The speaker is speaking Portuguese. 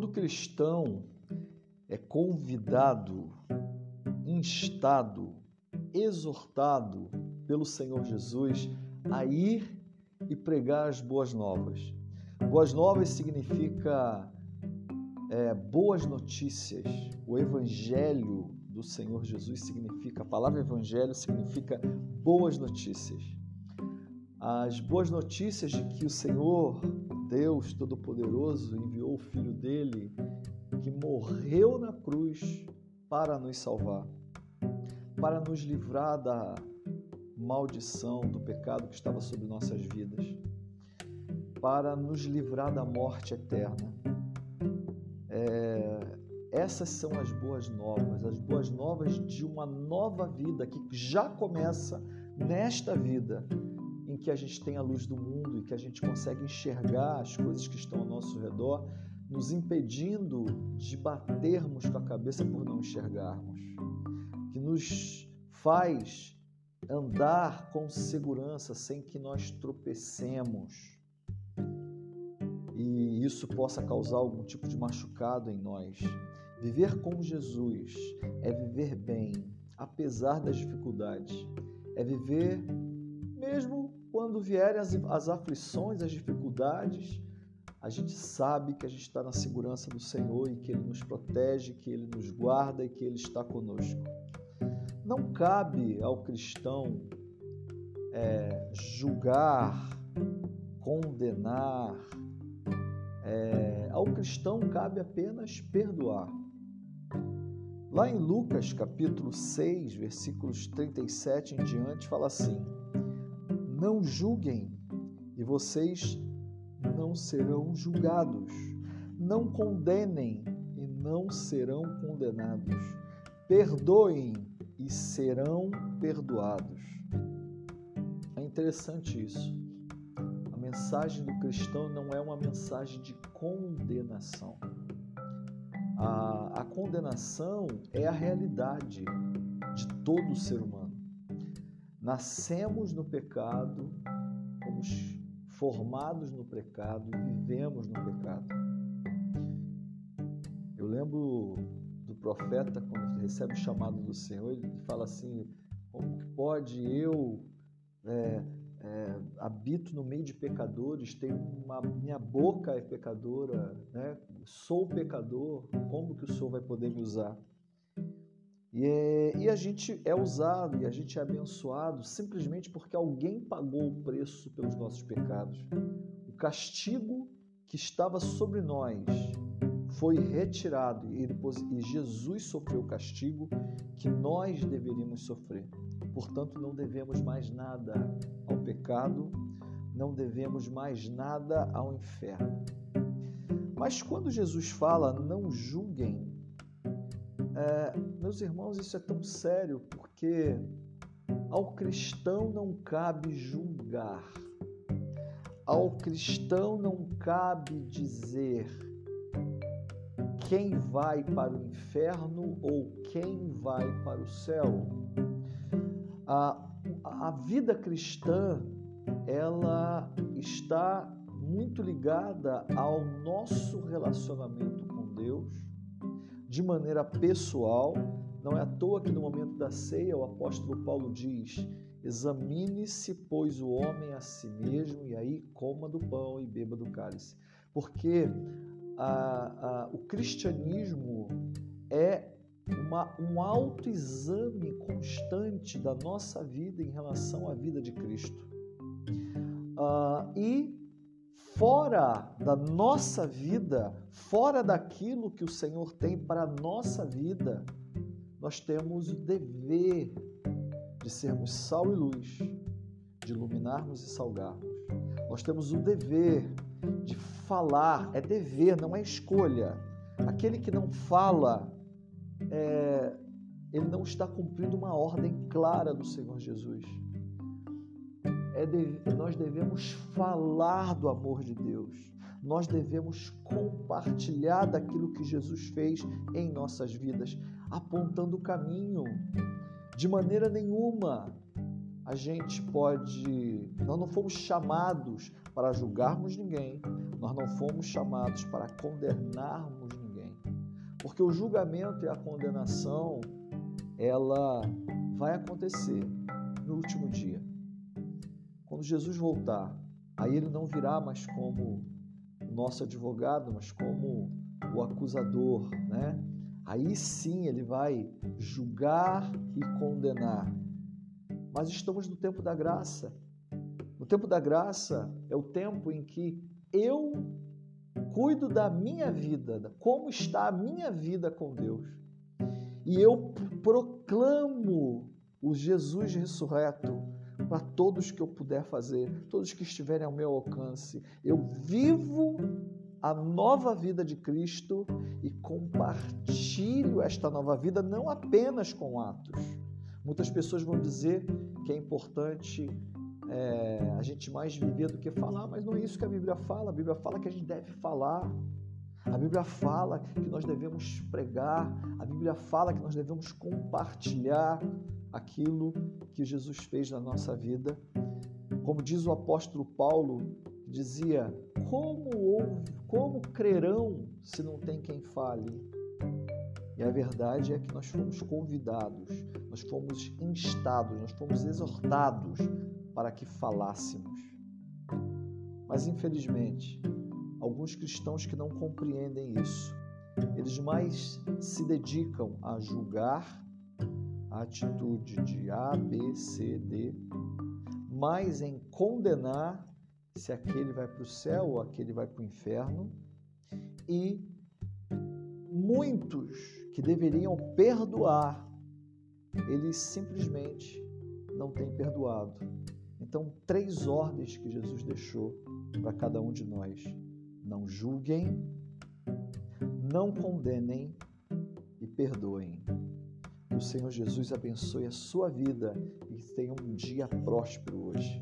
Todo cristão é convidado, instado, exortado pelo Senhor Jesus a ir e pregar as boas novas. Boas novas significa é, boas notícias. O Evangelho do Senhor Jesus significa, a palavra Evangelho significa boas notícias. As boas notícias de que o Senhor, Deus Todo-Poderoso, enviou o Filho dele, que morreu na cruz para nos salvar, para nos livrar da maldição do pecado que estava sobre nossas vidas, para nos livrar da morte eterna. É, essas são as boas novas, as boas novas de uma nova vida que já começa nesta vida, em que a gente tem a luz do mundo e que a gente consegue enxergar as coisas que estão ao nosso redor, nos impedindo de batermos com a cabeça por não enxergarmos, que nos faz andar com segurança sem que nós tropecemos e isso possa causar algum tipo de machucado em nós. Viver com Jesus é viver bem, apesar das dificuldades. É viver mesmo quando vierem as, as aflições, as dificuldades, a gente sabe que a gente está na segurança do Senhor e que Ele nos protege, que Ele nos guarda e que Ele está conosco. Não cabe ao cristão é, julgar, condenar. É, ao cristão cabe apenas perdoar. Lá em Lucas capítulo 6, versículos 37 em diante, fala assim: Não julguem e vocês não serão julgados. Não condenem e não serão condenados. Perdoem e serão perdoados. É interessante isso. A mensagem do cristão não é uma mensagem de condenação. A, a condenação é a realidade de todo ser humano. Nascemos no pecado, fomos formados no pecado e vivemos no pecado. Eu lembro do profeta, quando recebe o chamado do Senhor, ele fala assim: como pode eu é, é, habito no meio de pecadores, tenho uma minha boca é pecadora, né? Sou pecador, como que o Senhor vai poder me usar? E, é, e, a gente é usado e a gente é abençoado simplesmente porque alguém pagou o preço pelos nossos pecados. O castigo que estava sobre nós foi retirado e, depois, e Jesus sofreu o castigo que nós deveríamos sofrer. Portanto, não devemos mais nada ao pecado, não devemos mais nada ao inferno. Mas quando Jesus fala, não julguem, é, meus irmãos, isso é tão sério porque ao cristão não cabe julgar, ao cristão não cabe dizer quem vai para o inferno ou quem vai para o céu. A, a vida cristã ela está muito ligada ao nosso relacionamento com Deus de maneira pessoal. Não é à toa que no momento da ceia o apóstolo Paulo diz: examine-se, pois, o homem a si mesmo, e aí coma do pão e beba do cálice. Porque a, a, o cristianismo é uma, um autoexame constante da nossa vida em relação à vida de Cristo. Uh, e fora da nossa vida, fora daquilo que o Senhor tem para a nossa vida, nós temos o dever de sermos sal e luz, de iluminarmos e salgarmos. Nós temos o dever de falar, é dever, não é escolha. Aquele que não fala, é, ele não está cumprindo uma ordem clara do Senhor Jesus. É nós devemos falar do amor de Deus. Nós devemos compartilhar daquilo que Jesus fez em nossas vidas, apontando o caminho. De maneira nenhuma a gente pode, nós não fomos chamados para julgarmos ninguém, Nós não fomos chamados para condenarmos ninguém. Porque o julgamento e a condenação, ela vai acontecer no último dia. Quando Jesus voltar, aí ele não virá mais como o nosso advogado, mas como o acusador, né? Aí sim ele vai julgar e condenar. Mas estamos no tempo da graça. No tempo da graça é o tempo em que eu cuido da minha vida, como está a minha vida com Deus. E eu proclamo o Jesus ressurreto para todos que eu puder fazer, todos que estiverem ao meu alcance. Eu vivo a nova vida de Cristo e compartilho esta nova vida não apenas com atos. Muitas pessoas vão dizer que é importante é, a gente mais viver do que falar, mas não é isso que a Bíblia fala. A Bíblia fala que a gente deve falar. A Bíblia fala que nós devemos pregar. A Bíblia fala que nós devemos compartilhar aquilo que Jesus fez na nossa vida. Como diz o apóstolo Paulo, dizia: Como, ouve, como crerão se não tem quem fale? E a verdade é que nós fomos convidados, nós fomos instados, nós fomos exortados para que falássemos. Mas infelizmente, alguns cristãos que não compreendem isso, eles mais se dedicam a julgar a atitude de A, B, C, D, mais em condenar se aquele vai para o céu ou aquele vai para o inferno, e muitos que deveriam perdoar, eles simplesmente não têm perdoado. Então, três ordens que Jesus deixou para cada um de nós: não julguem, não condenem e perdoem. O Senhor Jesus abençoe a sua vida e tenha um dia próspero hoje.